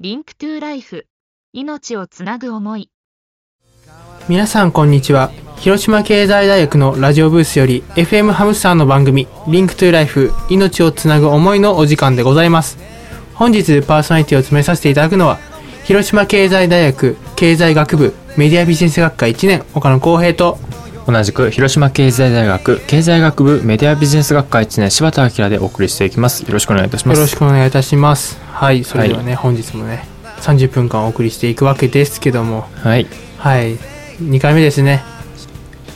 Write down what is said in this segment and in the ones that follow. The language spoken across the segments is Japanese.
Link to Life。命をつなぐ思い。皆さんこんにちは。広島経済大学のラジオブースより FM ハムスターの番組 Link to Life 命をつなぐ思いのお時間でございます。本日パーソナリティを務めさせていただくのは広島経済大学経済学部メディアビジネス学科1年岡野光平と同じく広島経済大学経済学部メディアビジネス学科1年柴田明でお送りしていきます。よろしくお願いいたします。よろしくお願いいたします。はいそれではね、本日もね30分間お送りしていくわけですけども。はい。はい。2回目ですね。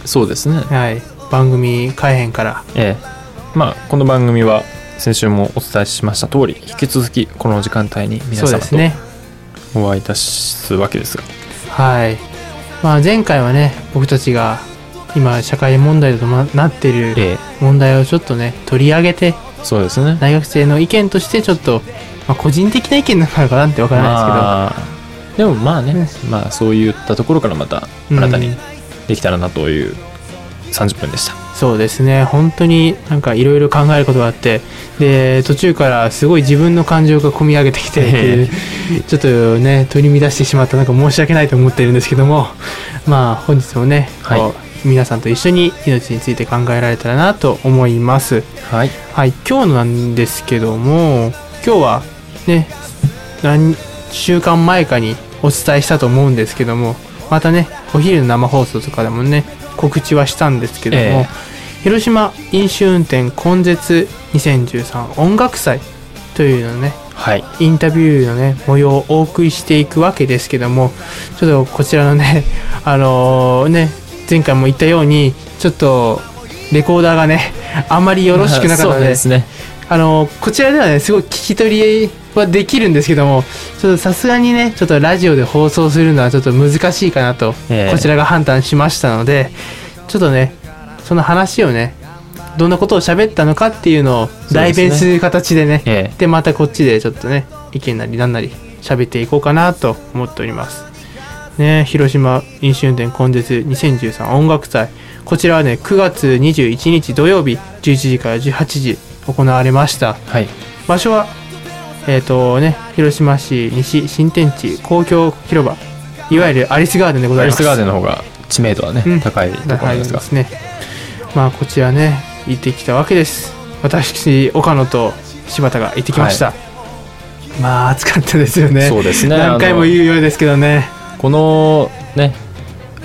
そうですね。はい。番組改編から。ええ。まあこの番組は先週もお伝えしました通り引き続きこの時間帯に皆様とお会いいたすわけですが。はい、まあ、前回はね僕たちが今社会問題となってるええ。問題をちょっとね取り上げてそうですね。大学生の意見としてちょっと、まあ、個人的な意見なのかなってわからないまあでもまあねねまあそういったところからまたうん。新たにできたらなという30分でした、ですけどそうですね。本当になんかいろいろ考えることがあってで途中からすごい自分の感情が込み上げてきて、えちょっとね取り乱してしまったなんか申し訳ないと思ってるんですけども。まあ本日もね、はい皆さんと一緒に命について考えられたらなと思います。はい。はい、今日なんですけども、今日はね、何週間前かにお伝えしたと思うんですけども、またね、お昼の生放送とかでもね、告知はしたんですけども、え広島飲酒運転根絶2013音楽祭というのをね、はい。インタビューのね、模様をお送りしていくわけですけども、ちょっとこちらのね、あのーね、前回も言ったように、ちょっと、レコーダーがね、あまりよろしくなかったので、ね。あのこちらではねすごい聞き取りはできるんですけどもちょっとさすがにねちょっとラジオで放送するのはちょっと難しいかなと、ええ。こちらが判断しましたのでちょっとねその話をねどんなことを喋ったのかっていうのを代弁する形でねえ。でまたこっちでちょっとね意見なりなんなり喋っていこうかなと思っておりますね。広島飲酒運転根絶2013音楽祭。こちらはね9月21日土曜日11時から18時行われました。えはい。場所はえっ、とね広島市西新天地公共広場。いわゆるアリスガーデンでございます。アリスガーデンの方が知名度はね、うん。高いところはいですが。ですね。まあこちらね行ってきたわけです。私岡野と柴田が行ってきました、まあ暑かったですよね。そうですね。何回も言うようですけどねこのね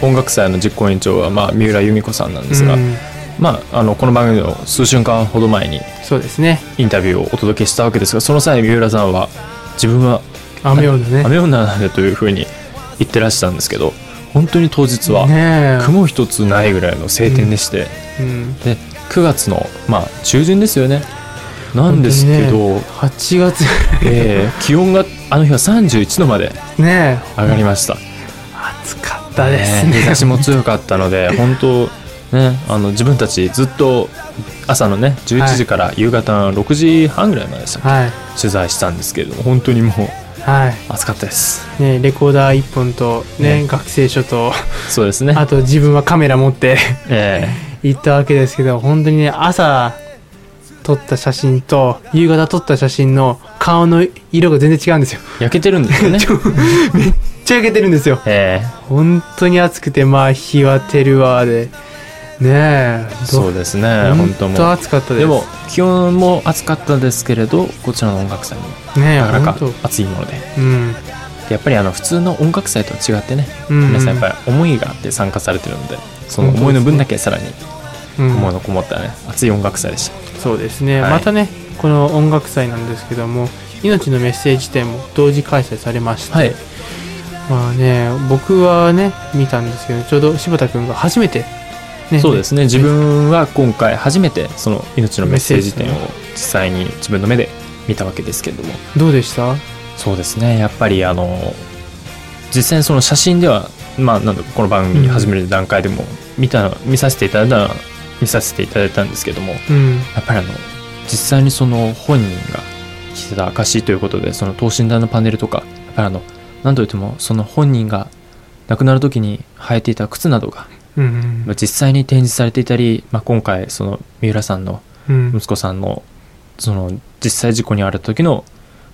音楽祭の実行委員長は、まあ、三浦由美子さんなんですが、うん。まあ、あのこの番組の数週間ほど前にそうですね。インタビューをお届けしたわけですがその際三浦さんは自分は雨女ね。雨女なんだというふうに言ってらしたんですけど本当に当日は雲一つないぐらいの晴天でして、うん。で9月の、まあ、中旬ですよねなんですけど、本8月。えー気温があの日は31度まで上がりました、暑かったですね。日差しも強かったので 本当ねあの自分たちずっと朝のね11時から夕方の6時半ぐらいまででしたっけ、はい。取材したんですけれども本当にもうはい。暑かったです。ねレコーダー1本とねね学生書とそうですね。あと自分はカメラ持ってえ。行ったわけですけど本当にね朝撮った写真と夕方撮った写真の顔の色が全然違うんですよ。え焼けてるんですよね。めっちゃ焼けてるんですよ。え本当に暑くてまあ日は照るわで。ねええそうですね本本当当もう。暑かったです。でも気温も暑かったですけれどこちらの音楽祭もなかなか本暑いもので。当うん。でやっぱりあの普通の音楽祭とは違ってねうん。皆さんやっぱり思いがあって参加されてるのでその思いの分だけさらにうん。思いのこもったね熱い音楽祭でしたそうですね、はい。またねこの音楽祭なんですけども命のメッセージ展も同時開催されまして、はい。まあね僕はね見たんですけどちょうど柴田君が初めて、ね、そうですね。自分は今回初めてその命のメッセージ展を実際に自分の目で見たわけですけれども。どうでした？そうですね。やっぱりあの実際にその写真ではまあなんだこの番組始める段階でも見た見させていただいた見させていただいたんですけどもうん。やっぱりあの実際にその本人が着てた証ということでその等身大のパネルとかやっぱりあの何といってもその本人が亡くなる時に履いていた靴などがうんまあ実際に展示されていたり、まあ、今回その三浦さんのうん。息子さんのその実際事故に遭われた時の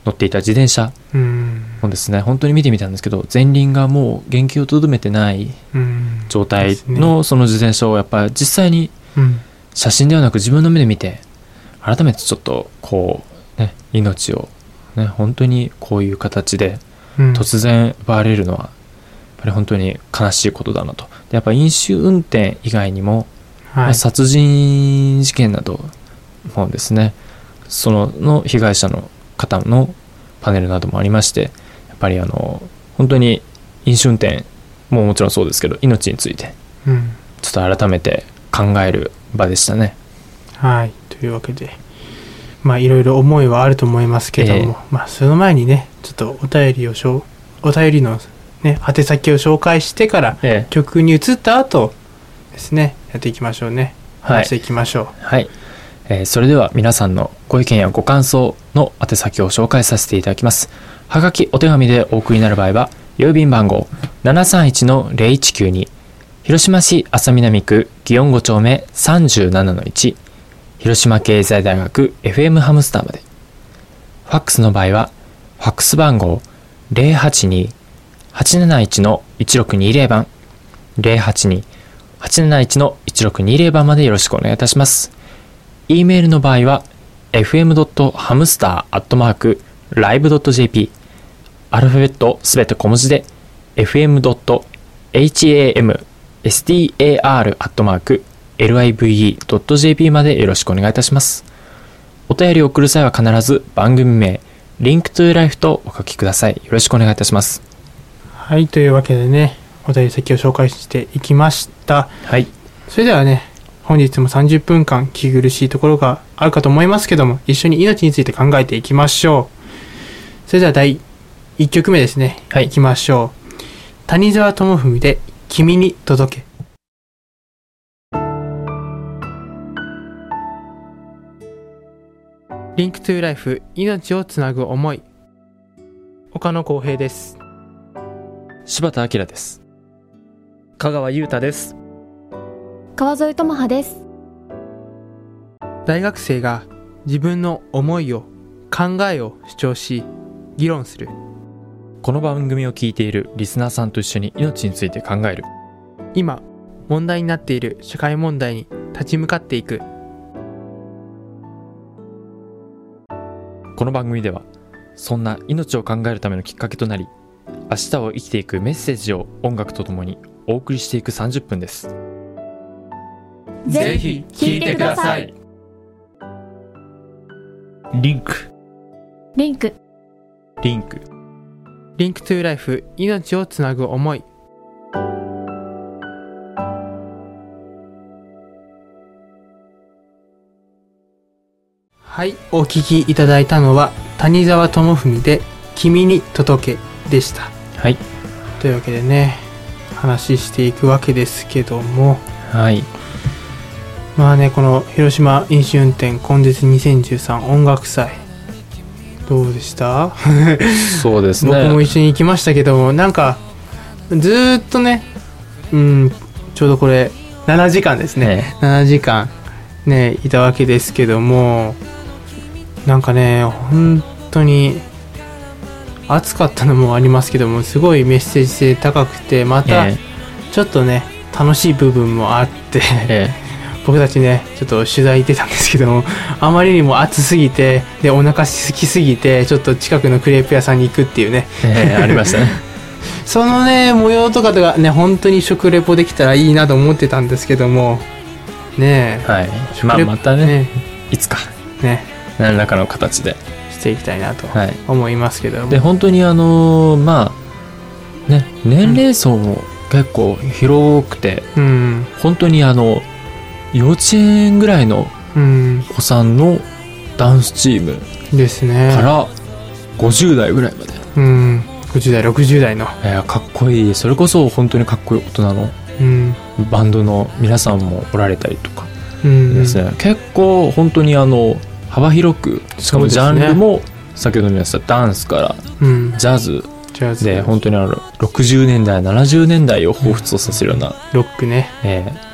乗っていた自転車うんもですね本当に見てみたんですけど前輪がもう原型をとどめてないうん。状態のその自転車をやっぱり実際にうん写真ではなく自分の目で見て改めてちょっとこうね命をね本当にこういう形でうん。突然奪われるのはやっぱり本当に悲しいことだなと。でやっぱ飲酒運転以外にも、まはい。あ殺人事件などもですねそのの被害者の方のパネルなどもありましてやっぱりあの本当に飲酒運転ももちろんそうですけど命についてうん。ちょっと改めて考える場でしたね。はい。というわけでまあいろいろ思いはあると思いますけども、ええ。まあその前にねちょっとお便りをしょうお便りのね宛先を紹介してからええ。曲に移った後ですねやっていきましょうね。はい。話していきましょう。はい、えーそれでは皆さんのご意見やご感想の宛先を紹介させていただきます。はがきお手紙でお送りになる場合は郵便番号731-0192広島市安佐南区祇園5丁目37-1広島経済大学 FM ハムスターまでファックスの場合はファックス番号082-871-1620番082-871-1620番までよろしくお願いいたします。e メールの場合は fm.hamster.live.jp アルファベットすべて小文字で fm.ham fm.hamstar.live.jp までよろしくお願いいたします。お便りを送る際は必ず番組名、リンクトゥライフとお書きください。よろしくお願いいたします。はいというわけでねお便り先を紹介していきましたはい。それではね本日も30分間気苦しいところがあるかと思いますけども一緒に命について考えていきましょうそれでは第1曲目ですねはいいきましょう谷沢智文で「君に届け」リンクトゥライフ命をつなぐ思い岡野浩平です柴田明です。香川優太です。川添智葉です。大学生が自分の思いを考えを主張し議論するこの番組を聞いているリスナーさんと一緒に命について考える。今問題になっている社会問題に立ち向かっていく。この番組ではそんな命を考えるためのきっかけとなり明日を生きていくメッセージを音楽とともにお送りしていく30分です。ぜひ聞いてください。リンク。 Link。Link Link to Life 命をつなぐ思い。はいお聞きいただいたのは谷沢智文で「君に届け」でした。はい。というわけでね話していくわけですけども。はい。まあねこの広島飲酒運転根絶2013音楽祭どうでした？そうです僕もね一緒に行きましたけどもなんかずーっとねうんちょうどこれ7時間ですね。ね7時間ねいたわけですけどもなんかね本当に暑かったのもありますけどもすごいメッセージ性高くてまたえちょっとね楽しい部分もあってえ僕たちねちょっと取材行ってたんですけどもあまりにも暑すぎてでお腹空きすぎてちょっと近くのクレープ屋さんに行くっていうね。えええありましたね。そのね模様とかとかね本当に食レポできたらいいなと思ってたんですけどもねえ。はい。まあまたねね。いつかね。何らかの形で。していきたいなとはい。思いますけども、で本当にあのーまあね年齢層も結構広くて、うん。本当にあの幼稚園ぐらいのうん。お子さんのダンスチームですね。から50代ぐらいまで、うん。50代60代の。えーかっこいい。それこそ本当にかっこいい大人のうん。バンドの皆さんもおられたりとかうん。ですね、結構本当にあの幅広くしかもジャンルも先ほども言いましたダンスからうん。ジャズで本当にあの60年代70年代を彷彿とさせるような、ロックね。えー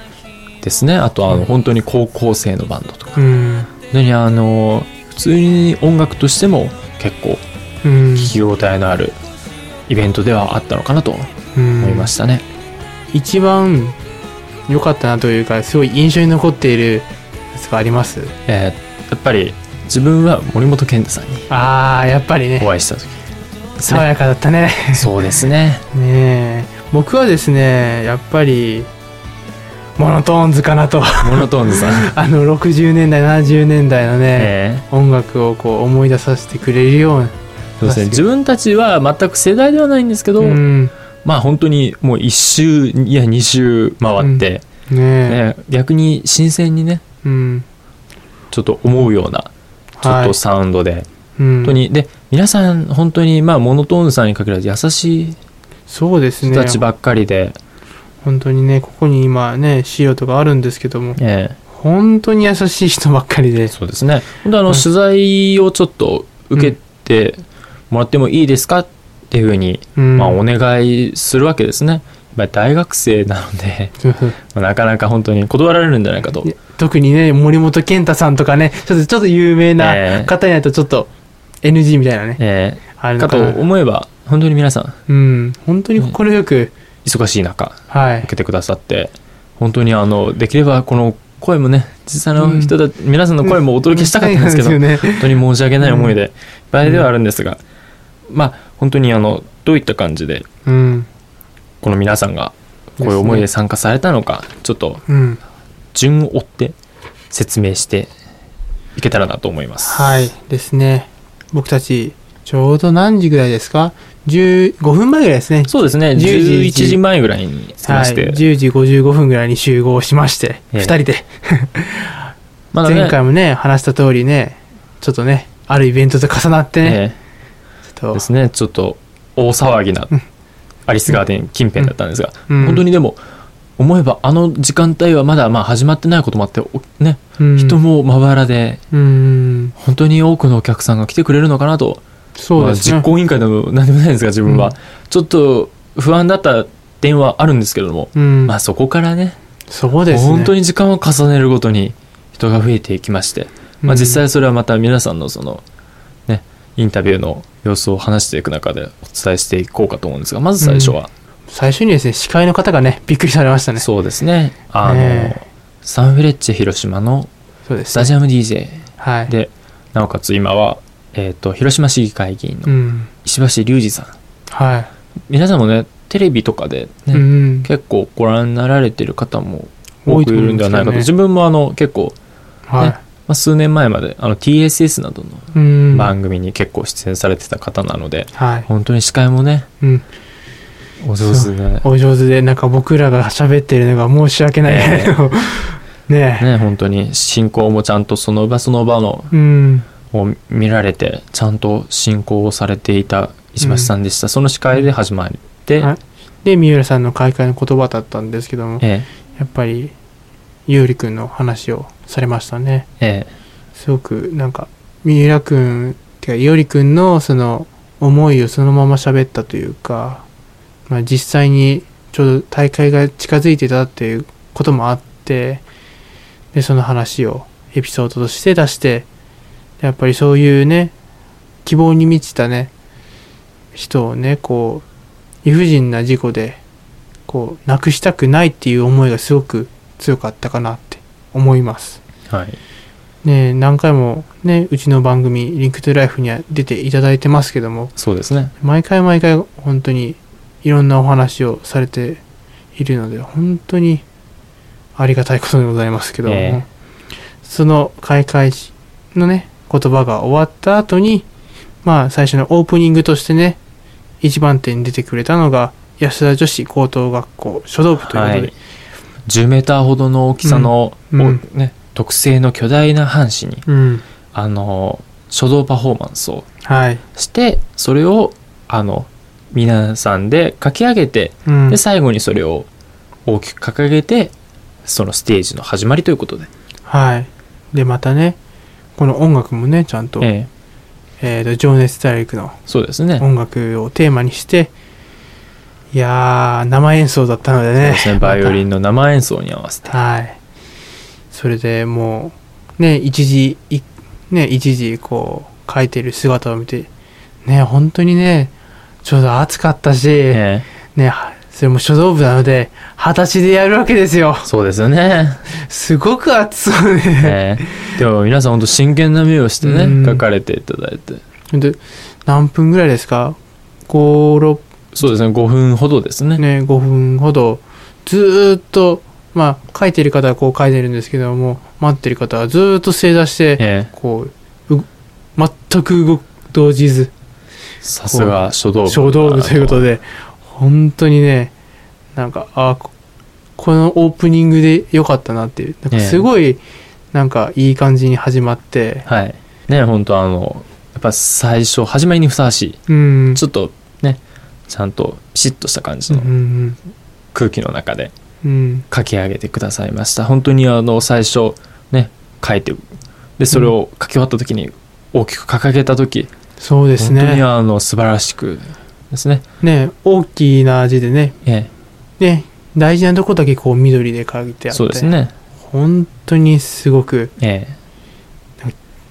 ですね。あとあうん。の本当に高校生のバンドとか。うん。あの普通に音楽としても結構うん。聞き応えのあるイベントではあったのかなとうん。思いましたね。一番良かったなというかすごい印象に残っているやつがあります？えーやっぱり自分は森本健太さんにああやっぱりね。お会いした時爽やかだったね。そうですね。ねえ。僕はですねやっぱりモノトーンズかなと。モノトーンズさん。あの60年代70年代のね、え音楽をこう思い出させてくれるような。ーそうですね。自分たちは全く世代ではないんですけど、うん。まあ本当にもう一周いや二周回って、ねえ。ね、逆に新鮮にねうん。ちょっと思うようなちょっとサウンドで、うん。本当にで皆さん本当にまあモノトーンズさんに限らず優しいそうですね。人たちばっかりで、本当にねここに今ね資料とかあるんですけどもええ。本当に優しい人ばっかりで。そうですね。本当あの、はい取材をちょっと受けてもらってもいいですかっていうふうに、うん。まあ、お願いするわけですね、まあ、大学生なので、なかなか本当に断られるんじゃないかと、特にね森本健太さんとかねちょっとちょっと有名えなえ方になるとちょっと NG みたいなね、ええ。あるのかな思えば本当に皆さん。うん。本当に快く、忙しい中はい。受けてくださって本当にあのできればこの声もね実際の人たち、皆さんの声もお届けしたかったんですけど、そうなんよね。本当に申し訳ない思いでいっぱいではあるんですが、まあ本当にあのどういった感じでうん。この皆さんがこういう思いで参加されたのかちょっとうん。順を追って説明していけたらなと思います。はい。ですね。僕たちちょうど何時ぐらいですか？15分前ぐらいですね。そうですね。10時。11時前ぐらいに着きはい、まして、10時55分ぐらいに集合しまして、ええ。2人で。まだね。前回もね話した通りねちょっとねあるイベントと重なってね、えちょっと。えですね。ちょっと大騒ぎなアリスガーデン近辺だったんですが、うん。本当にでも思えばあの時間帯はまだまあ始まってないこともあっておね、うん。人もまばらでうん。本当に多くのお客さんが来てくれるのかなとそうですね、まあ実行委員会でも何でもないんですが自分は、うん。ちょっと不安だった点はあるんですけれども、うん。まあそこからねそうですね。本当に時間を重ねるごとに人が増えていきまして、まあ、うん。実際それはまた皆さんのそのねインタビューの様子を話していく中でお伝えしていこうかと思うんですがまず最初は、最初にですね司会の方がねびっくりされましたね。そうですね。あの、ねサンフレッチェ広島のスタジアム DJ はい。でなおかつ今は、えー、と広島市議会議員のうん。石橋隆二さん、は皆さんもねテレビとかで、い、ねうん結構ご覧になられてる方も多くいるんではないかと、です自分もあの結構、はい、まあ、数年前まであの TSS などのうん番組に結構出演されてた方なので、はい、本当に司会もねうん、お上手で、お上手でなんか僕らが喋ってるのが申し訳ない。え。ねえ。ね本当に進行もちゃんとその場その場のうんを見られてちゃんと進行をされていた石橋さんでした、その司会で始まって、はい。で三浦さんの開会の言葉だったんですけどもえやっぱり優里くんの話をされましたね。ええ。すごくなんか三浦くんてか伊織くんのその思いをそのまま喋ったというか、まあ、実際にちょうど大会が近づいてたっていうこともあってでその話をエピソードとして出してやっぱりそういうね希望に満ちたね人をねこう理不尽な事故でこうなくしたくないっていう思いがすごく強かったかなって思います。えはい。ね、何回もねうちの番組「リンクトゥライフには出ていただいてますけどもそうですね。毎回毎回本当にいろんなお話をされているので本当にありがたいことでございますけども、ええ。その開会式のね言葉が終わった後にまあ最初のオープニングとしてね一番手に出てくれたのが安田女子高等学校書道部ということで、はい、10メーターほどの大きさの、うん。ね、特製の巨大な半紙にうん。あの書道パフォーマンスをはい、してそれをあの皆さんで書き上げてうん。で最後にそれを大きく掲げてそのステージの始まりということで、はい。で、またね、この音楽もね、ちゃんと、えええーと、情熱大陸のそうですね音楽をテーマにして、いやー、生演奏だったのでね。そうですねバイオリン。ンの生演奏に合わせてはい。それでもう、ね、一時、いね、一時、こう、書いてる姿を見て、ね、本当にね、ちょうど暑かったし、えね、それも書道部なので、裸足でやるわけですよえ。そうですよね。すごく暑そうで。ええでも皆さん本当真剣な目をしてね、うん書かれていただいて。で何分ぐらいですか ?5、そうですね、5分ほどですね。6、ね、5分ほど、ずーっと、まあ、書いてる方はこう書いてるんですけども、待ってる方はずーっと正座して、ええこう、う全く動じず、さすが書道部。小道具ということで、本当にね、なんか、あここのオープニングで良かったなっていう、なんかすごい、なんかいい感じに始まって、はい。ね、本当あの、やっぱ最初、始まりにふさわしい。うん。ちょっとね、ちゃんとピシッとした感じうんのうん空気の中でうんうん書き上げてくださいました。本当にあの、最初、ね、書いて、で、それを書き終わった時に、大きく掲げた時、そうです本当にね。あの、素晴らしくですね。ね、大きな字でね、えね、大事なとこだけこう緑で書いてえ、あって、そうですね。本当にすごくえ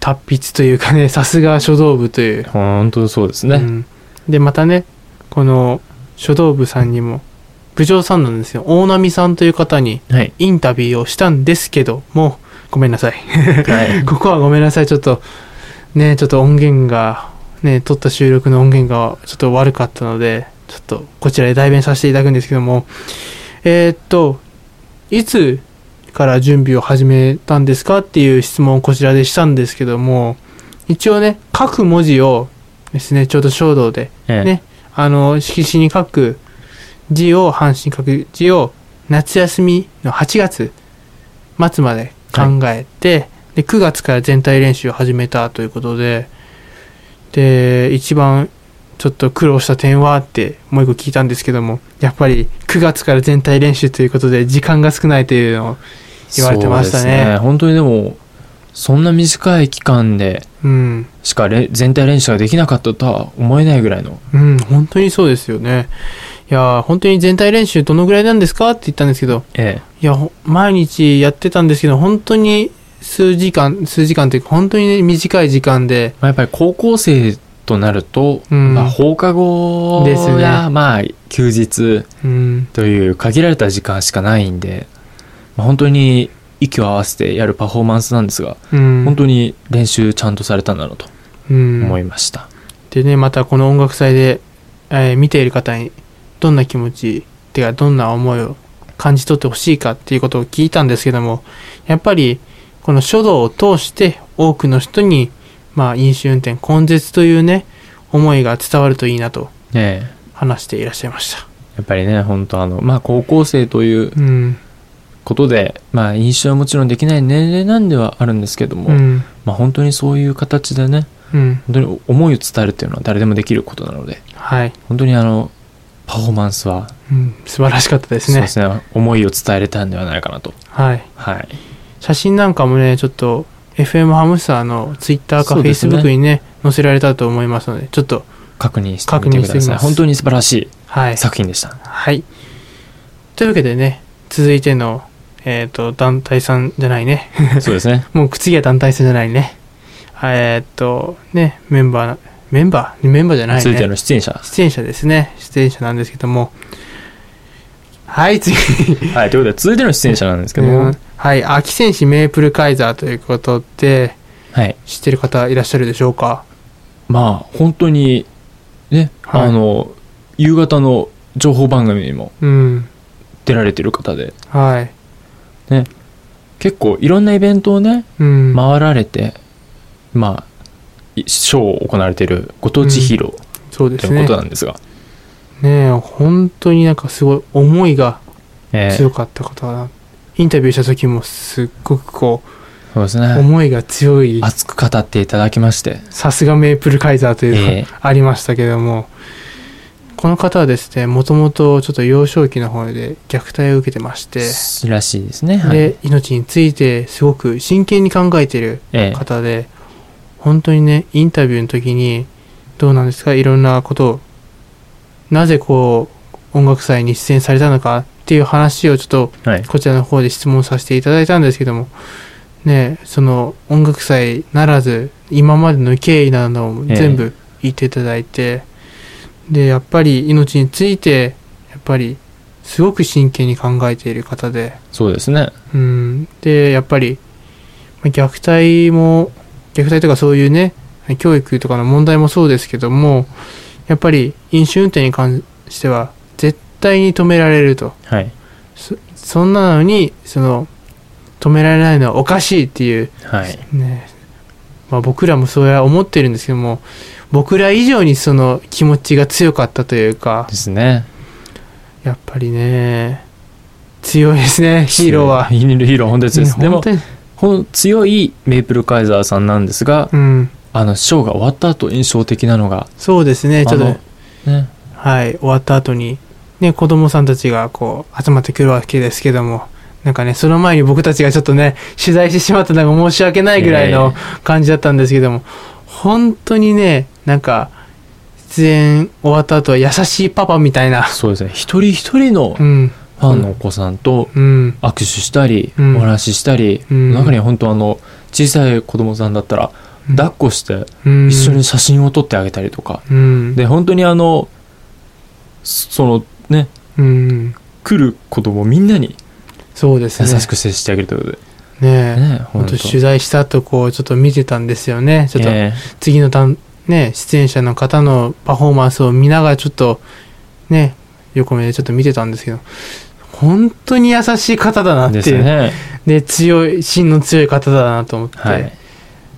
達筆というかね、さすが書道部というえ、。本当そうですね。うんで、またね、この書道部さんにも、部長さんなんですよ。大波さんという方にはい。インタビューをしたんですけども、ごめんなさい。はい。ここはごめんなさい。ちょっと、ね、ちょっと音源が、ね、撮った収録の音源がちょっと悪かったので、ちょっとこちらで代弁させていただくんですけども、えーっと、いつから準備を始めたんですかっていう質問をこちらでしたんですけども、一応ね、書く文字をですね、ちょうど書道で、ええ。ねあの、色紙に書く字を、半紙に書く字を、夏休みの8月末まで考えて、で、9月から全体練習を始めたということで、で、一番ちょっと苦労した点はってもう一個聞いたんですけども、やっぱり9月から全体練習ということで時間が少ないというのを、言われてましたねそうです本当にでも、そんな短い期間でうん、しかれ全体練習ができなかったとは思えないぐらいの。うん、本当にそうですよね。いやー、本当に全体練習どのぐらいなんですかって言ったんですけど、えいや、ほ毎日やってたんですけど、本当に数時間、数時間というか、本当にね短い時間で、まあ、やっぱり高校生となると、うん。まあ、放課後ですね。や、まあ、休日うん、という限られた時間しかないんで、まあ、本当に息を合わせてやるパフォーマンスなんですが、うん、本当に練習ちゃんとされたんだなとうん、思いました。でね、またこの音楽祭で、えー見ている方にどんな気持ち、てかどんな思いを感じ取ってほしいかっていうことを聞いたんですけども、やっぱりこの書道を通して多くの人に、まあ飲酒運転根絶というね、思いが伝わるといいなとええ話していらっしゃいました。やっぱりね、本当あの、まあ、高校生といううん。ことで、まあ、飲酒はもちろんできない年齢なんではあるんですけども、うん。まあ、本当にそういう形でね、うん。本当に思いを伝えるっていうのは誰でもできることなので、はい。本当にあの、パフォーマンスは、うん。素晴らしかったですね。そうですね、思いを伝えれたんではないかなと。はい。はい。写真なんかもね、ちょっと FM ハムスターの Twitter かそうですね Facebook にね、載せられたと思いますので、ちょっと、確認してみてください。確認してみます本当に素晴らしいはい。作品でした。はい。というわけでね、続いての、えっ、と、団体さんじゃないね。そうですね。もう次は団体さんじゃないね。えっ、と、ね、メンバー、メンバー？メンバーじゃない続いてね。の出演者。出演者ですね。出演者なんですけども。はい、次。はい、ということで、続いての出演者なんですけども、うんはい、秋戦士メープルカイザーということで、はい。知ってる方いらっしゃるでしょうか？まあ、本当に、ね、はいあの、夕方の情報番組にもうん。出られてる方で、はい。結構いろんなイベントをね、うん。回られて、まあ、いショーを行われているご当地ヒーローというそうですね。ことなんですが、ねえ、本当になんかすごい思いがえー強かった方だな。インタビューした時もすっごくこう、そうですね、思いが強い、熱く語っていただきまして、さすがメープルカイザーというのがえありましたけども、この方はですね、もともとちょっと幼少期の方で虐待を受けてまして、ーらしいですね。はい、で、命についてすごく真剣に考えているえー方で、本当にね、インタビューの時に、どうなんですか？いろんなことを、なぜこう、音楽祭に出演されたのかっていう話をちょっと、はい、こちらの方で質問させていただいたんですけども、ね、その音楽祭ならず、今までの経緯なども全部言っていただいて、でやっぱり命についてやっぱりすごく真剣に考えている方でそうですね。うん、でやっぱりまあ虐待も虐待とかそういうね教育とかの問題もそうですけどもやっぱり飲酒運転に関しては絶対に止められると。はい。そそんなのにその止められないのはおかしいっていうはい。ね。まあ、僕らもそうや思ってるんですけども僕ら以上にその気持ちが強かったというかですね。やっぱりね強いですねヒーローは。ヒーロー本当です、でも強いメープルカイザーさんなんですが、うん、あのショーが終わった後印象的なのが。そうですね。ちょっとね。はい。終わった後にね子供さんたちがこう集まってくるわけですけどもなんかねその前に僕たちがちょっとね取材してしまったのが申し訳ないぐらいの感じだったんですけども、本当にねなんか出演終わった後は優しいパパみたいな。そうですね。一人一人のうん。ファンのお子さんとうん。握手したり、うん。お話ししたり、うん。中には本当あの小さい子供さんだったら抱っこしてうん。一緒に写真を撮ってあげたりとか、うん。で本当にあのそのねうん。来る子供みんなにそうですね。優しく接してあげるということで、ねえ。ね本当。取材した後こうちょっと見てたんですよね。ちょっとえ。次のたんね出演者の方のパフォーマンスを見ながらちょっとね横目でちょっと見てたんですけど本当に優しい方だなえっていう。ですね。で強い芯の強い方だなと思って、はい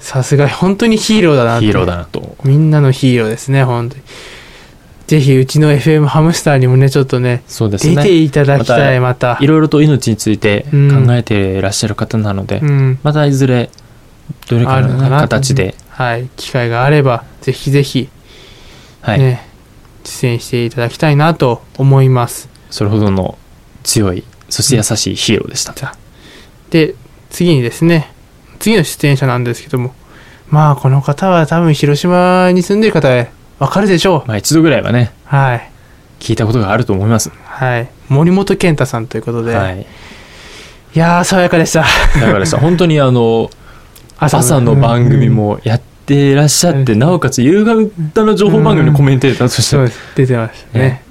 さすが本当にヒーローだなヒーローだなと。みんなのヒーローですね本当に。ぜひうちの FM ハムスターにもねちょっとねそうですね。出ていただきたいまたいろいろと命についてうん。考えていらっしゃる方なので、うん。またいずれどれかの、形で、はい。機会があればぜひぜひはい。ね、出演していただきたいなと思います。それほどの強いそして優しいヒーローでした、で次にですね次の出演者なんですけども。まあこの方は多分広島に住んでる方はわかるでしょう。まあ一度ぐらいはねはい。聞いたことがあると思います、はい。森本健太さんということで、、はい。いやー爽やかでした。だからさ本当にあの朝の番組もやっていらっしゃって、うん。なおかつ夕方の情報番組のコメンテーターとして、そうです。出てましたね。ね。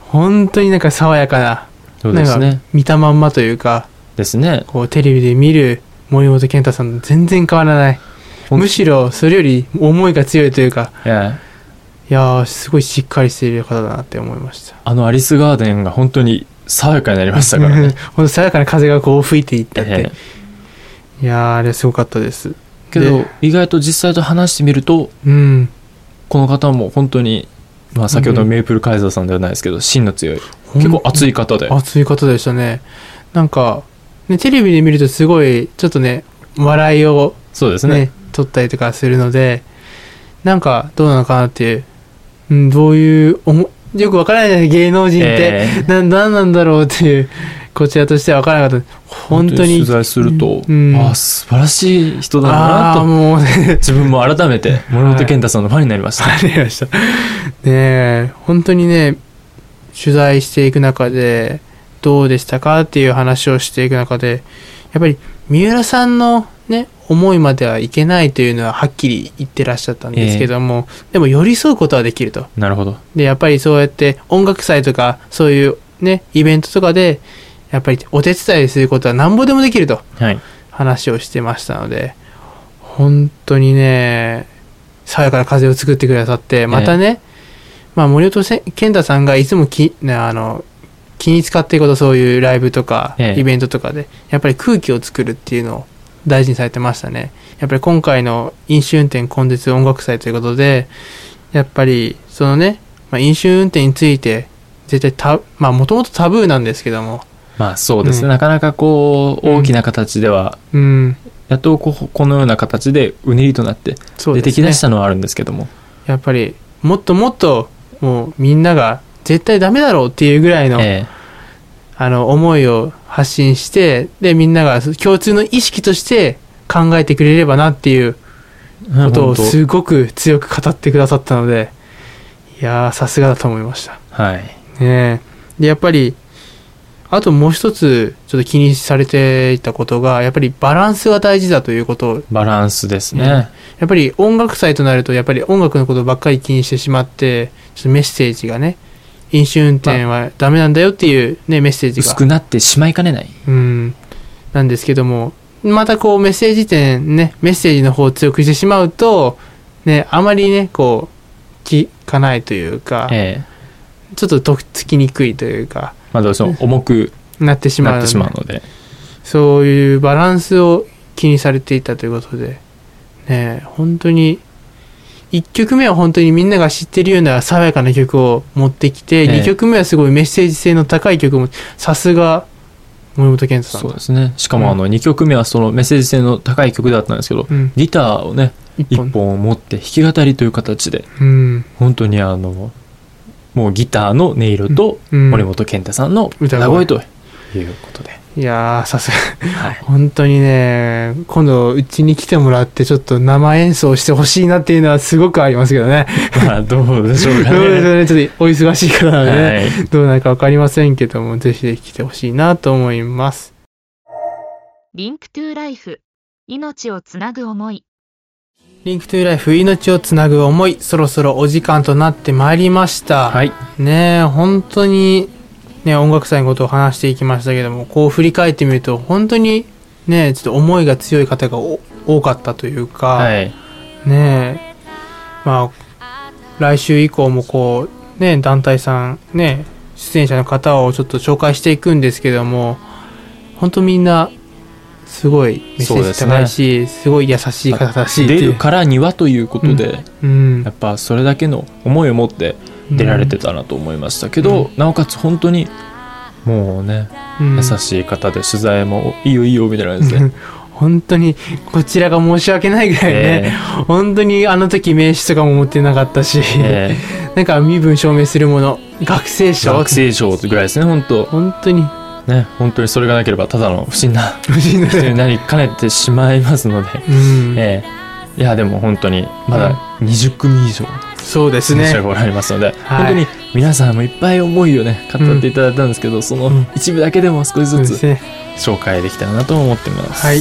本当になんか爽やかなそうですね。なんか見たまんまというかですね。こうテレビで見る森本健太さんと全然変わらない。むしろそれより思いが強いというかいやいやーすごいしっかりしている方だなって思いました。あのアリスガーデンが本当に爽やかになりましたからね。ほんと爽やかな風がこう吹いていったって、えいやーあれすごかったです。けどで意外と実際と話してみるとうん。この方も本当に、まあ、先ほどのメイプルカイザーさんではないですけど芯の強い結構熱い方で。熱い方でしたね。なんか、ね、テレビで見るとすごいちょっとね笑いをねそうですね。撮ったりとかするのでなんかどうなのかなっていう、うん、どういうおもよくわからないね芸能人って、ええ。ななんなんだろうっていうこちらとしては分からなかった。本当に。取材すると、うん。ああ素晴らしい人だなと。もうね。自分も改めて 森本健太さんのファンになりました、ありました。ねえ、本当にね、取材していく中で、どうでしたかっていう話をしていく中で、やっぱり三浦さんのね、思いまではいけないというのははっきり言ってらっしゃったんですけども、でも寄り添うことはできると。なるほどで、やっぱりそうやって音楽祭とか、そういうね、イベントとかで、やっぱりお手伝いすることはなんぼでもできると。はい話をしてましたので本当にね爽やかな風を作ってくださってまたね、まあ、森本せ健太さんがいつもき、ね、あの気に使っていることそういうライブとかええ。イベントとかでやっぱり空気を作るっていうのを大事にされてましたね。やっぱり今回の飲酒運転根絶音楽祭ということでやっぱりそのね、まあ、飲酒運転について絶対たまあもともとタブーなんですけども。まあそうですね、うん。なかなかこう大きな形では、うん。やっとこうこのような形でうねりとなって出てきだしたのはあるんですけども、やっぱりもっともっともうみんなが絶対ダメだろうっていうぐらいの,、えあの思いを発信してでみんなが共通の意識として考えてくれればなっていうえことを本すごく強く語ってくださったのでいやーさすがだと思いました。当はい。ねえ。でやっぱりあともう一つちょっと気にされていたことがやっぱりバランスが大事だということ。をバランスですね。やっぱり音楽祭となるとやっぱり音楽のことばっかり気にしてしまってちょっとメッセージがね飲酒運転はダメなんだよっていうねメッセージが。薄くなってしまいかねない。うん。なんですけどもまたこうメッセージ点ねメッセージの方を強くしてしまうとねあまりねこう聞かないというか、ええ。ちょっととっつきにくいというかまあどうしても重くなってしまう。のでしまうので。そういうバランスを気にされていたということでね本当に1曲目は本当にみんなが知ってるような爽やかな曲を持ってきて、ええ。2曲目はすごいメッセージ性の高い曲もさすが森本健太さん。そうですね。しかもあの2曲目はそのメッセージ性の高い曲だったんですけど、うん、ギターをね、一本。1本持って弾き語りという形で、うん。本当にあの、もうギターの音色とうん。森本健太さんの歌声ということで。いやーさすがはい。本当にね今度うちに来てもらってちょっと生演奏してほしいなっていうのはすごくありますけどねまあどうでしょうか どうでしょね。うねちょっとお忙しい方なのでね、はい。どうなるか分かりませんけども、ぜひぜひ来てほしいなと思います。 Link to Life 命をつなぐ思い Link to Life 命をつなぐ思い、そろそろお時間となってまいりました。はい。ねえ、本当に、ね、音楽祭のことを話していきましたけども、こう振り返ってみると、本当に、ね、ちょっと思いが強い方がお多かったというか、はい。ねえ、まあ、来週以降もこう、ね、団体さん、ね、出演者の方をちょっと紹介していくんですけども、本当みんな、すごいメッセージ高いし、す,、ごい優しい方だし出るからにはということで、うん。やっぱそれだけの思いを持って出られてたなと思いましたけど、なおかつ本当にもうね、うん。優しい方で取材もいいよいいよみたいな感じで、本当にこちらが申し訳ないぐらいね、え本当にあの時名刺とかも持ってなかったし、ーえ。なんか身分証明するもの学生ー証。学生証ぐらいですね本当。本当に。ね本当にそれがなければただの不審な 不審な人になりかねてしまいますので、うん。えーいやでも本当にまだ20組以上そうですね。選手がおられますので、はい。本当に皆さんもいっぱい思いをね語っていただいたんですけど、そのうん一部だけでも少しずつ紹介できたらなと思っています。はい。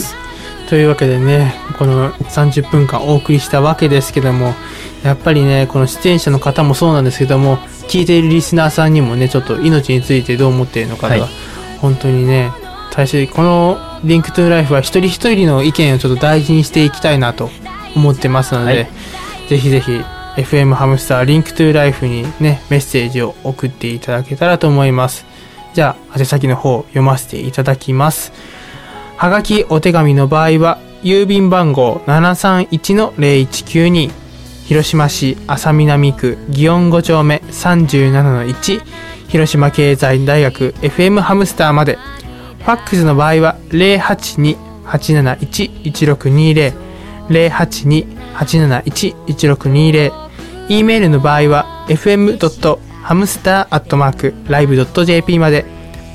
というわけでねこの30分間お送りしたわけですけどもやっぱりねこの出演者の方もそうなんですけども聞いているリスナーさんにもねちょっと命についてどう思っているのかが、はい。本当にね大切この「リンクトゥライフは一人一人の意見をちょっと大事にしていきたいなと思ってますので、はい。ぜひぜひ FM ハムスターリンクトゥーライフにねメッセージを送っていただけたらと思います。じゃあ宛先の方読ませていただきます。はがきお手紙の場合は郵便番号731-0192広島市安南区祇園5丁目37-1広島経済大学 FM ハムスターまで。ファックスの場合は082-871-1620 082-871-1620 e メールの場合は fm.hamster.live.jp まで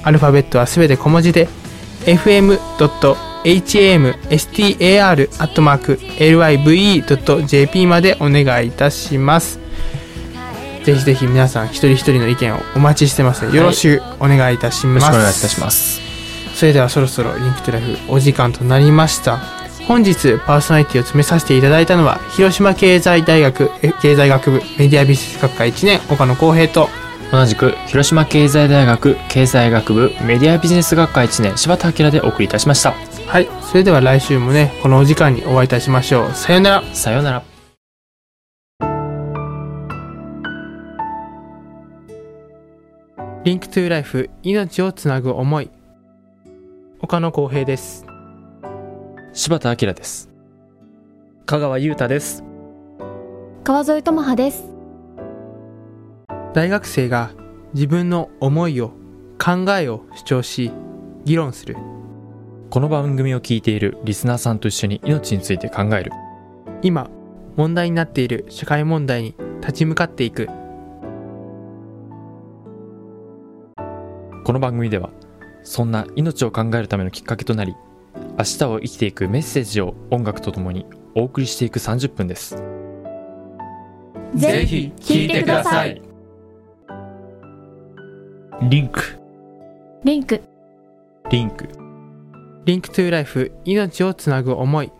アルファベットはすべて小文字で fm.hamstar.live.jp までお願いいたします。ぜひぜひ皆さん一人一人の意見をお待ちしてますのでよろしくお願いいたしよます。ろしくお願いいたします。それではそろそろリンクトゥライフお時間となりました。本日パーソナリティを詰めさせていただいたのは広島経済大学え経済学部メディアビジネス学科1年岡野光平と。同じく広島経済大学経済学部メディアビジネス学科1年柴田明でお送りいたしました。はいそれでは来週もねこのお時間にお会いいたしましょう。さようなら。さようなら。リンクトゥライフ命をつなぐ思い。岡野光平です柴田明です。香川優太です。川添智葉です大学生が自分の思いを考えを主張し議論するこの番組を聞いているリスナーさんと一緒に命について考える。今問題になっている社会問題に立ち向かっていくこの番組ではそんな命を考えるためのきっかけとなり明日を生きていくメッセージを音楽とともにお送りしていく30分です。ぜひ聞いてください。 Link。 Link。Link。Link。to Life 命をつなぐ思い